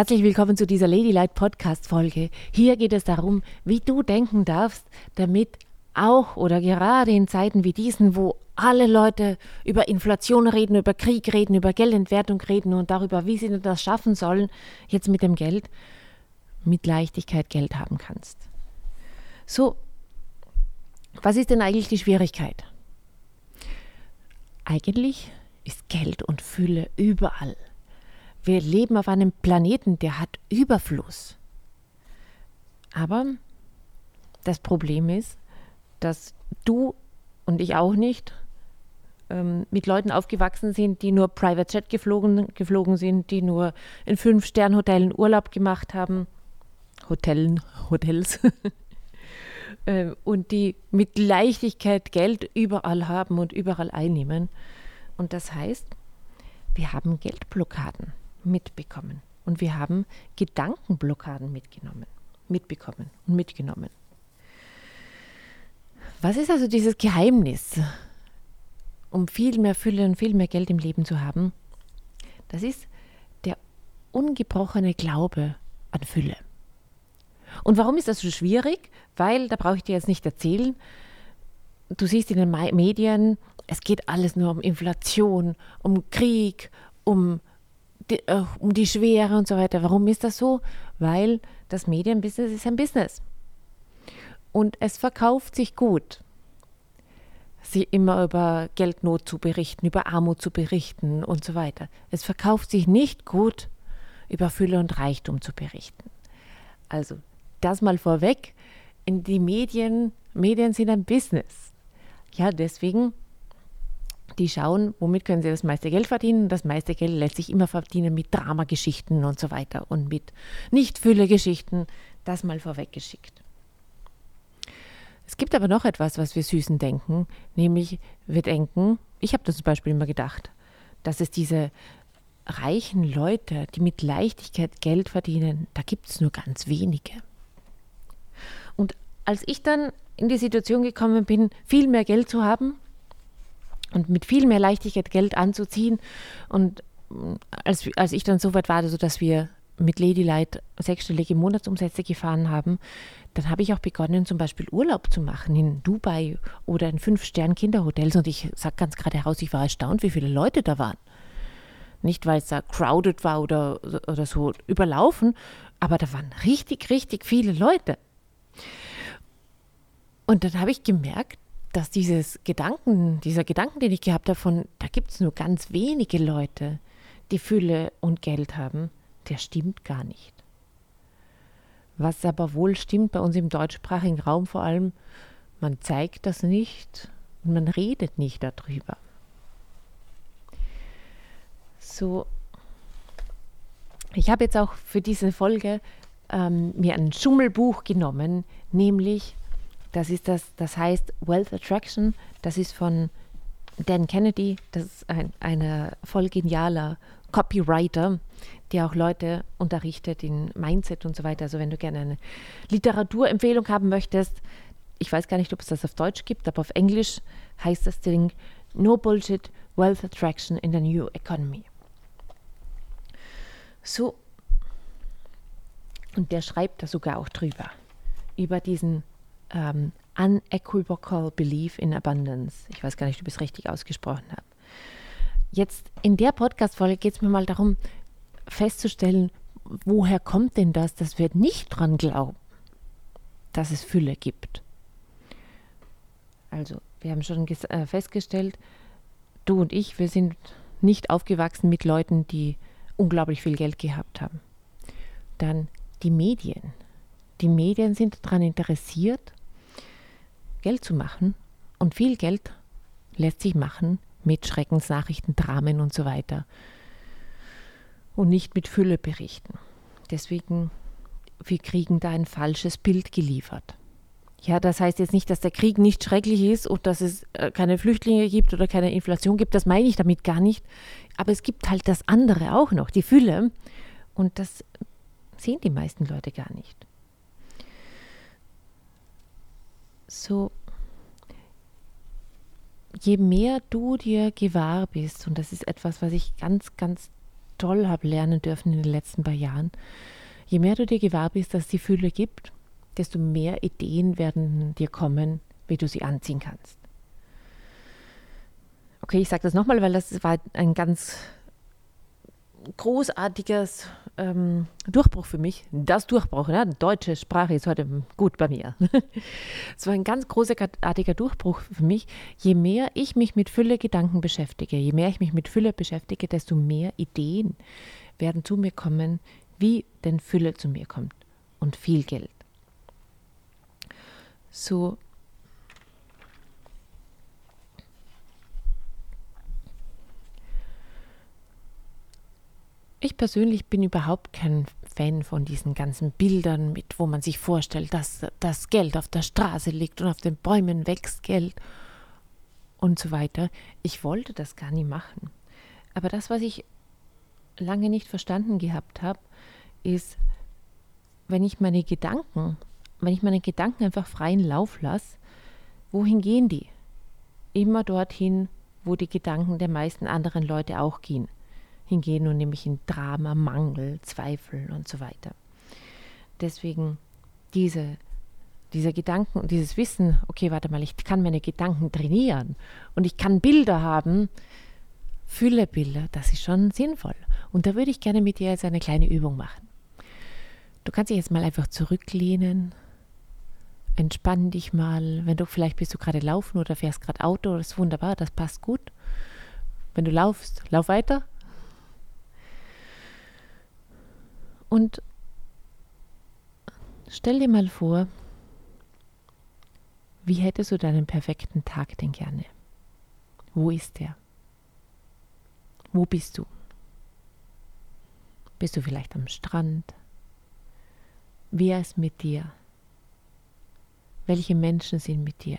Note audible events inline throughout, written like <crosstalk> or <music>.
Herzlich willkommen zu dieser Ladylight Podcast Folge. Hier geht es darum, wie du denken darfst, damit auch oder gerade in Zeiten wie diesen, wo alle Leute über Inflation reden, über Krieg reden, über Geldentwertung reden und darüber, wie sie das schaffen sollen, jetzt mit dem Geld, mit Leichtigkeit Geld haben kannst. So, was ist denn eigentlich die Schwierigkeit? Eigentlich ist Geld und Fülle überall. Wir leben auf einem Planeten, der hat Überfluss. Aber das Problem ist, dass du und ich auch nicht ähm, mit Leuten aufgewachsen sind, die nur Private Jet geflogen, geflogen sind, die nur in Fünf-Stern-Hotellen Urlaub gemacht haben. Hotellen, Hotels. <laughs> äh, und die mit Leichtigkeit Geld überall haben und überall einnehmen. Und das heißt, wir haben Geldblockaden mitbekommen. Und wir haben Gedankenblockaden mitgenommen, mitbekommen und mitgenommen. Was ist also dieses Geheimnis, um viel mehr Fülle und viel mehr Geld im Leben zu haben? Das ist der ungebrochene Glaube an Fülle. Und warum ist das so schwierig? Weil, da brauche ich dir jetzt nicht erzählen, du siehst in den Medien, es geht alles nur um Inflation, um Krieg, um die, äh, um die Schwere und so weiter. Warum ist das so? Weil das Medienbusiness ist ein Business. Und es verkauft sich gut, sie immer über Geldnot zu berichten, über Armut zu berichten und so weiter. Es verkauft sich nicht gut, über Fülle und Reichtum zu berichten. Also das mal vorweg. In die Medien, Medien sind ein Business. Ja, deswegen die schauen, womit können sie das meiste Geld verdienen. Das meiste Geld lässt sich immer verdienen mit Dramageschichten und so weiter und mit Nicht-Fülle-Geschichten. Das mal vorweggeschickt. Es gibt aber noch etwas, was wir Süßen denken, nämlich wir denken, ich habe das zum Beispiel immer gedacht, dass es diese reichen Leute, die mit Leichtigkeit Geld verdienen, da gibt es nur ganz wenige. Und als ich dann in die Situation gekommen bin, viel mehr Geld zu haben, und mit viel mehr Leichtigkeit Geld anzuziehen. Und mm, als, als ich dann so weit war, dass wir mit Ladylight sechsstellige Monatsumsätze gefahren haben, dann habe ich auch begonnen, zum Beispiel Urlaub zu machen in Dubai oder in Fünf-Stern-Kinderhotels. Und ich sage ganz gerade heraus, ich war erstaunt, wie viele Leute da waren. Nicht, weil es da crowded war oder, oder so überlaufen, aber da waren richtig, richtig viele Leute. Und dann habe ich gemerkt, dass dieses Gedanken, dieser Gedanken, den ich gehabt habe, von da gibt es nur ganz wenige Leute, die Fülle und Geld haben, der stimmt gar nicht. Was aber wohl stimmt bei uns im deutschsprachigen Raum vor allem, man zeigt das nicht und man redet nicht darüber. So, ich habe jetzt auch für diese Folge ähm, mir ein Schummelbuch genommen, nämlich das ist das, das heißt Wealth Attraction. Das ist von Dan Kennedy. Das ist ein eine voll genialer Copywriter, der auch Leute unterrichtet in Mindset und so weiter. Also wenn du gerne eine Literaturempfehlung haben möchtest, ich weiß gar nicht, ob es das auf Deutsch gibt, aber auf Englisch heißt das Ding No Bullshit Wealth Attraction in the New Economy. So, und der schreibt da sogar auch drüber, über diesen ähm, Unequivocal Belief in Abundance. Ich weiß gar nicht, ob ich es richtig ausgesprochen habe. Jetzt in der Podcast-Folge geht es mir mal darum, festzustellen, woher kommt denn das, dass wir nicht dran glauben, dass es Fülle gibt. Also, wir haben schon äh, festgestellt, du und ich, wir sind nicht aufgewachsen mit Leuten, die unglaublich viel Geld gehabt haben. Dann die Medien. Die Medien sind daran interessiert, Geld zu machen. Und viel Geld lässt sich machen mit Schreckensnachrichten, Dramen und so weiter. Und nicht mit Fülle berichten. Deswegen, wir kriegen da ein falsches Bild geliefert. Ja, das heißt jetzt nicht, dass der Krieg nicht schrecklich ist und dass es äh, keine Flüchtlinge gibt oder keine Inflation gibt. Das meine ich damit gar nicht. Aber es gibt halt das andere auch noch, die Fülle. Und das sehen die meisten Leute gar nicht. So, je mehr du dir gewahr bist, und das ist etwas, was ich ganz, ganz toll habe lernen dürfen in den letzten paar Jahren. Je mehr du dir gewahr bist, dass es die Fülle gibt, desto mehr Ideen werden dir kommen, wie du sie anziehen kannst. Okay, ich sage das nochmal, weil das war ein ganz großartiges ähm, Durchbruch für mich. Das Durchbruch, ja, deutsche Sprache ist heute gut bei mir. <laughs> Es war ein ganz großartiger Durchbruch für mich. Je mehr ich mich mit Fülle Gedanken beschäftige, je mehr ich mich mit Fülle beschäftige, desto mehr Ideen werden zu mir kommen, wie denn Fülle zu mir kommt und viel Geld. So Ich persönlich bin überhaupt kein Fan von diesen ganzen Bildern, mit wo man sich vorstellt, dass das Geld auf der Straße liegt und auf den Bäumen wächst Geld und so weiter. Ich wollte das gar nicht machen. Aber das, was ich lange nicht verstanden gehabt habe, ist, wenn ich meine Gedanken, wenn ich meine Gedanken einfach freien Lauf lasse, wohin gehen die? Immer dorthin, wo die Gedanken der meisten anderen Leute auch gehen hingehen und nämlich in Drama, Mangel, Zweifel und so weiter. Deswegen diese, dieser Gedanken und dieses Wissen, okay, warte mal, ich kann meine Gedanken trainieren und ich kann Bilder haben, Fülle Bilder, das ist schon sinnvoll. Und da würde ich gerne mit dir jetzt eine kleine Übung machen. Du kannst dich jetzt mal einfach zurücklehnen, entspann dich mal. Wenn du vielleicht bist du gerade laufen oder fährst gerade Auto, das ist wunderbar, das passt gut. Wenn du laufst, lauf weiter. Und stell dir mal vor, wie hättest du deinen perfekten Tag denn gerne? Wo ist der? Wo bist du? Bist du vielleicht am Strand? Wer ist mit dir? Welche Menschen sind mit dir?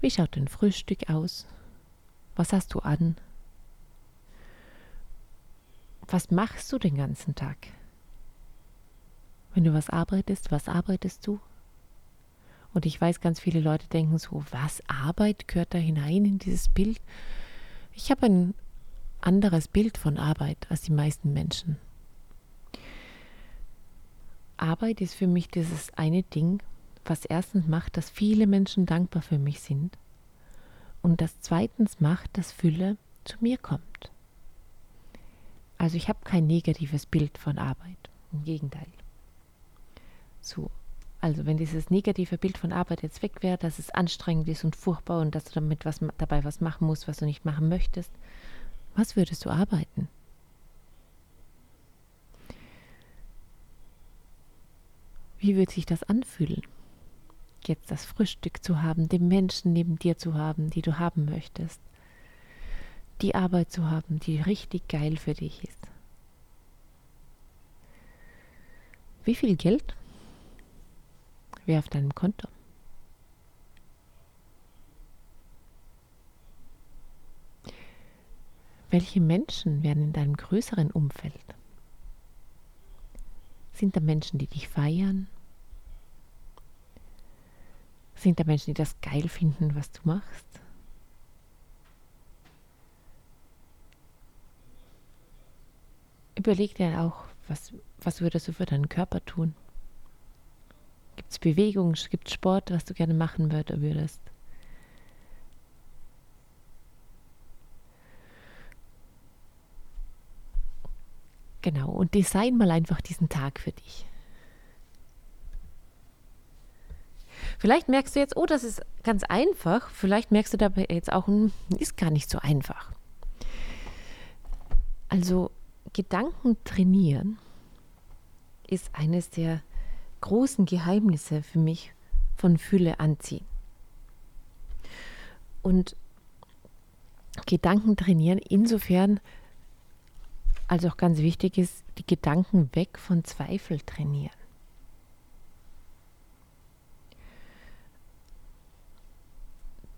Wie schaut dein Frühstück aus? Was hast du an? Was machst du den ganzen Tag? Wenn du was arbeitest, was arbeitest du? Und ich weiß, ganz viele Leute denken so, was Arbeit gehört da hinein in dieses Bild? Ich habe ein anderes Bild von Arbeit als die meisten Menschen. Arbeit ist für mich dieses eine Ding, was erstens macht, dass viele Menschen dankbar für mich sind und das zweitens macht, dass Fülle zu mir kommt. Also ich habe kein negatives Bild von Arbeit. Im Gegenteil. So, also wenn dieses negative Bild von Arbeit jetzt weg wäre, dass es anstrengend ist und furchtbar und dass du damit was dabei was machen musst, was du nicht machen möchtest, was würdest du arbeiten? Wie würde sich das anfühlen? Jetzt das Frühstück zu haben, den Menschen neben dir zu haben, die du haben möchtest die Arbeit zu haben, die richtig geil für dich ist. Wie viel Geld wäre auf deinem Konto? Welche Menschen werden in deinem größeren Umfeld? Sind da Menschen, die dich feiern? Sind da Menschen, die das geil finden, was du machst? Überleg dir auch, was, was würdest du für deinen Körper tun? Gibt es Bewegung, gibt es Sport, was du gerne machen würdest? Genau, und design mal einfach diesen Tag für dich. Vielleicht merkst du jetzt, oh, das ist ganz einfach. Vielleicht merkst du dabei jetzt auch, hm, ist gar nicht so einfach. Also Gedanken trainieren ist eines der großen Geheimnisse für mich von Fülle anziehen. Und Gedanken trainieren insofern, als auch ganz wichtig ist, die Gedanken weg von Zweifel trainieren.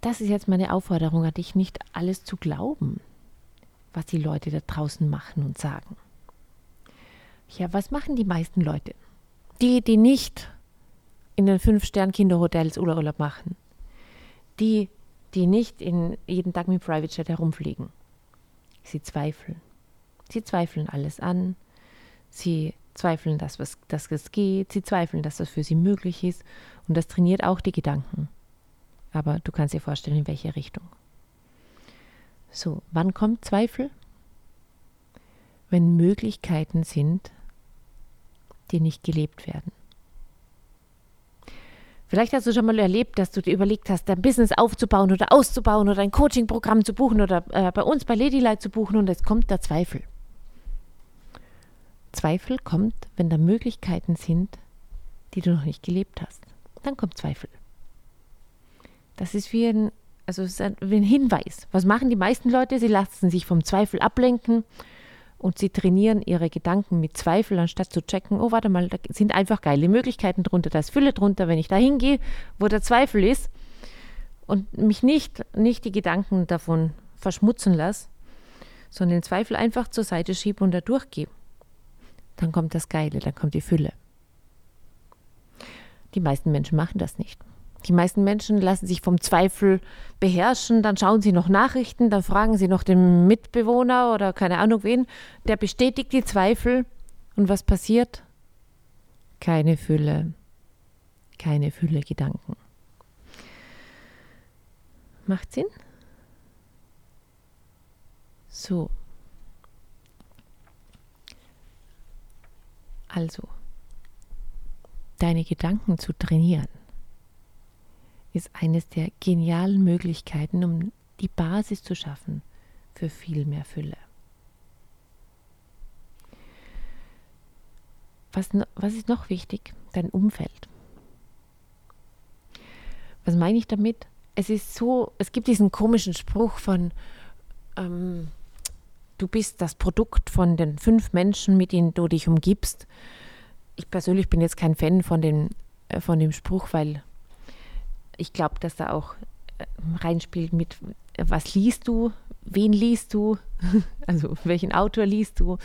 Das ist jetzt meine Aufforderung an dich, nicht alles zu glauben, was die Leute da draußen machen und sagen. Ja, was machen die meisten Leute? Die, die nicht in den Fünf-Stern-Kinderhotels Urlaub machen. Die, die nicht in jeden Tag mit Private Jet herumfliegen. Sie zweifeln. Sie zweifeln alles an. Sie zweifeln, dass, was, dass es geht. Sie zweifeln, dass das für sie möglich ist. Und das trainiert auch die Gedanken. Aber du kannst dir vorstellen, in welche Richtung. So, wann kommt Zweifel? Wenn Möglichkeiten sind, die nicht gelebt werden. Vielleicht hast du schon mal erlebt, dass du dir überlegt hast, dein Business aufzubauen oder auszubauen oder ein Coaching-Programm zu buchen oder äh, bei uns bei Ladylight zu buchen und es kommt der Zweifel. Zweifel kommt, wenn da Möglichkeiten sind, die du noch nicht gelebt hast. Dann kommt Zweifel. Das ist wie ein, also ein, wie ein Hinweis. Was machen die meisten Leute? Sie lassen sich vom Zweifel ablenken und sie trainieren ihre Gedanken mit Zweifel, anstatt zu checken, oh, warte mal, da sind einfach geile Möglichkeiten drunter, da ist Fülle drunter, wenn ich da hingehe, wo der Zweifel ist und mich nicht, nicht die Gedanken davon verschmutzen lasse, sondern den Zweifel einfach zur Seite schiebe und da durchgehe. Dann kommt das Geile, dann kommt die Fülle. Die meisten Menschen machen das nicht. Die meisten Menschen lassen sich vom Zweifel beherrschen, dann schauen sie noch Nachrichten, dann fragen sie noch den Mitbewohner oder keine Ahnung wen, der bestätigt die Zweifel. Und was passiert? Keine Fülle, keine Fülle Gedanken. Macht Sinn? So. Also, deine Gedanken zu trainieren ist eines der genialen Möglichkeiten, um die Basis zu schaffen für viel mehr Fülle. Was, was ist noch wichtig? Dein Umfeld. Was meine ich damit? Es ist so, es gibt diesen komischen Spruch von, ähm, du bist das Produkt von den fünf Menschen, mit denen du dich umgibst. Ich persönlich bin jetzt kein Fan von, den, äh, von dem Spruch, weil ich glaube, dass da auch äh, reinspielt mit, was liest du, wen liest du, <laughs> also welchen Autor liest du,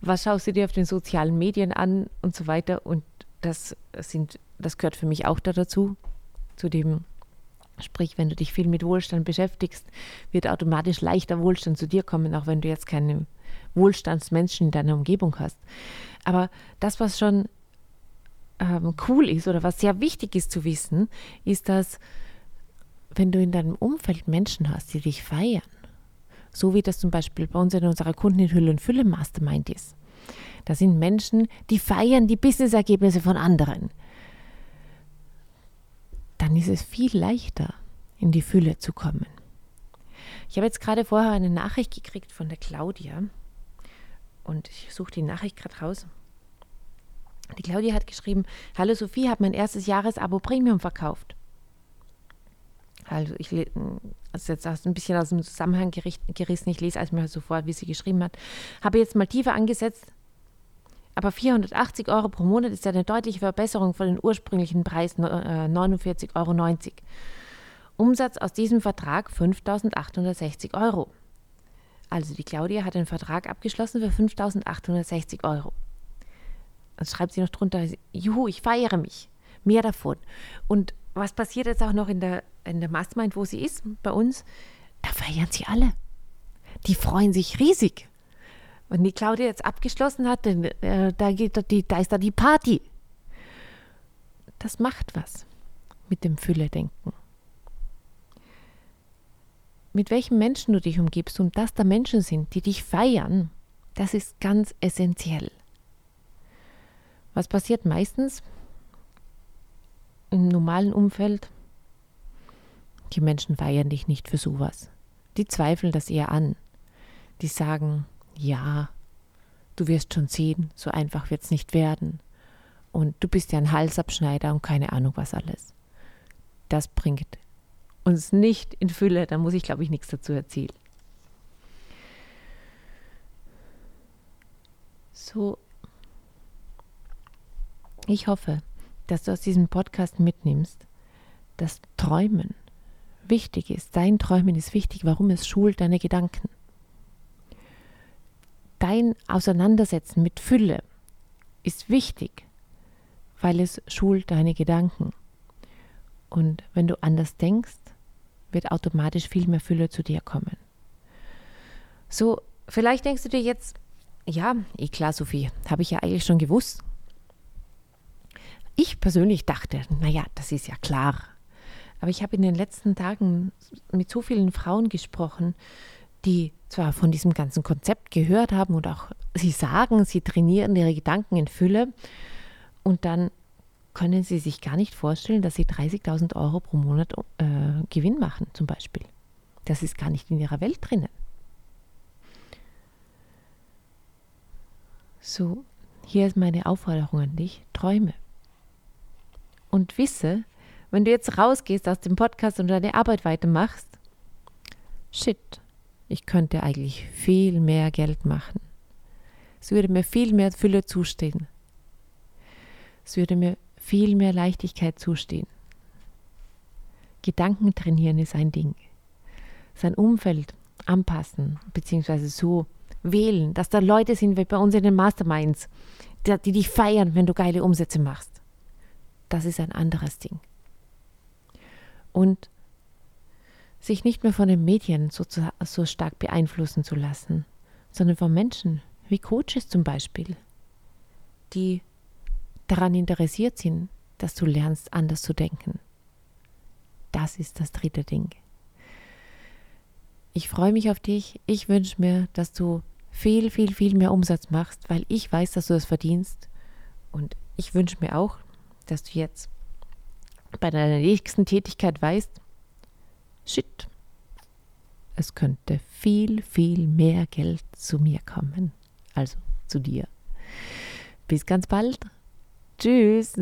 was schaust du dir auf den sozialen Medien an und so weiter. Und das sind, das gehört für mich auch da dazu, zu dem Sprich, wenn du dich viel mit Wohlstand beschäftigst, wird automatisch leichter Wohlstand zu dir kommen, auch wenn du jetzt keine Wohlstandsmenschen in deiner Umgebung hast. Aber das, was schon ähm, cool ist oder was sehr wichtig ist zu wissen, ist, dass wenn du in deinem Umfeld Menschen hast, die dich feiern, so wie das zum Beispiel bei uns in unserer Kunden in Hülle und Fülle Mastermind ist, da sind Menschen, die feiern die Businessergebnisse von anderen, dann ist es viel leichter, in die Fülle zu kommen. Ich habe jetzt gerade vorher eine Nachricht gekriegt von der Claudia und ich suche die Nachricht gerade raus. Die Claudia hat geschrieben, Hallo Sophie, habe mein erstes Jahresabo Premium verkauft. Also ich also jetzt ein bisschen aus dem Zusammenhang gerissen, ich lese also mal sofort, wie sie geschrieben hat. Habe jetzt mal tiefer angesetzt, aber 480 Euro pro Monat ist ja eine deutliche Verbesserung von den ursprünglichen Preis 49,90 äh, Euro. Umsatz aus diesem Vertrag 5.860 Euro. Also die Claudia hat einen Vertrag abgeschlossen für 5.860 Euro. Dann schreibt sie noch drunter, juhu, ich feiere mich. Mehr davon. Und was passiert jetzt auch noch in der, in der Mastermind, wo sie ist, bei uns? Da feiern sie alle. Die freuen sich riesig. Wenn die Claudia jetzt abgeschlossen hat, dann, äh, da, geht, die, da ist da die Party. Das macht was mit dem Fülle-Denken. Mit welchen Menschen du dich umgibst und dass da Menschen sind, die dich feiern, das ist ganz essentiell. Was passiert meistens im normalen Umfeld? Die Menschen feiern dich nicht für sowas. Die zweifeln das eher an. Die sagen, ja, du wirst schon sehen, so einfach wird es nicht werden. Und du bist ja ein Halsabschneider und keine Ahnung was alles. Das bringt uns nicht in Fülle, da muss ich, glaube ich, nichts dazu erzählen. So ich hoffe, dass du aus diesem Podcast mitnimmst, dass Träumen wichtig ist. Dein Träumen ist wichtig. Warum? Es schult deine Gedanken. Dein Auseinandersetzen mit Fülle ist wichtig, weil es schult deine Gedanken. Und wenn du anders denkst, wird automatisch viel mehr Fülle zu dir kommen. So, vielleicht denkst du dir jetzt, ja, eh klar, Sophie, habe ich ja eigentlich schon gewusst. Ich persönlich dachte, naja, das ist ja klar. Aber ich habe in den letzten Tagen mit so vielen Frauen gesprochen, die zwar von diesem ganzen Konzept gehört haben und auch sie sagen, sie trainieren ihre Gedanken in Fülle und dann können sie sich gar nicht vorstellen, dass sie 30.000 Euro pro Monat äh, Gewinn machen zum Beispiel. Das ist gar nicht in ihrer Welt drinnen. So, hier ist meine Aufforderung an dich, träume. Und wisse, wenn du jetzt rausgehst aus dem Podcast und deine Arbeit weitermachst, shit, ich könnte eigentlich viel mehr Geld machen. Es würde mir viel mehr Fülle zustehen. Es würde mir viel mehr Leichtigkeit zustehen. Gedanken trainieren ist ein Ding. Sein Umfeld anpassen, beziehungsweise so wählen, dass da Leute sind wie bei uns in den Masterminds, die, dich feiern, wenn du geile Umsätze machst. Das ist ein anderes Ding. Und sich nicht mehr von den Medien so, so stark beeinflussen zu lassen, sondern von Menschen wie Coaches zum Beispiel, die daran interessiert sind, dass du lernst, anders zu denken. Das ist das dritte Ding. Ich freue mich auf dich. Ich wünsche mir, dass du viel, viel, viel mehr Umsatz machst, weil ich weiß, dass du das verdienst. Und ich wünsche mir auch, dass du jetzt bei deiner nächsten Tätigkeit weißt, shit, es könnte viel, viel mehr Geld zu mir kommen. Also zu dir. Bis ganz bald. Tschüss.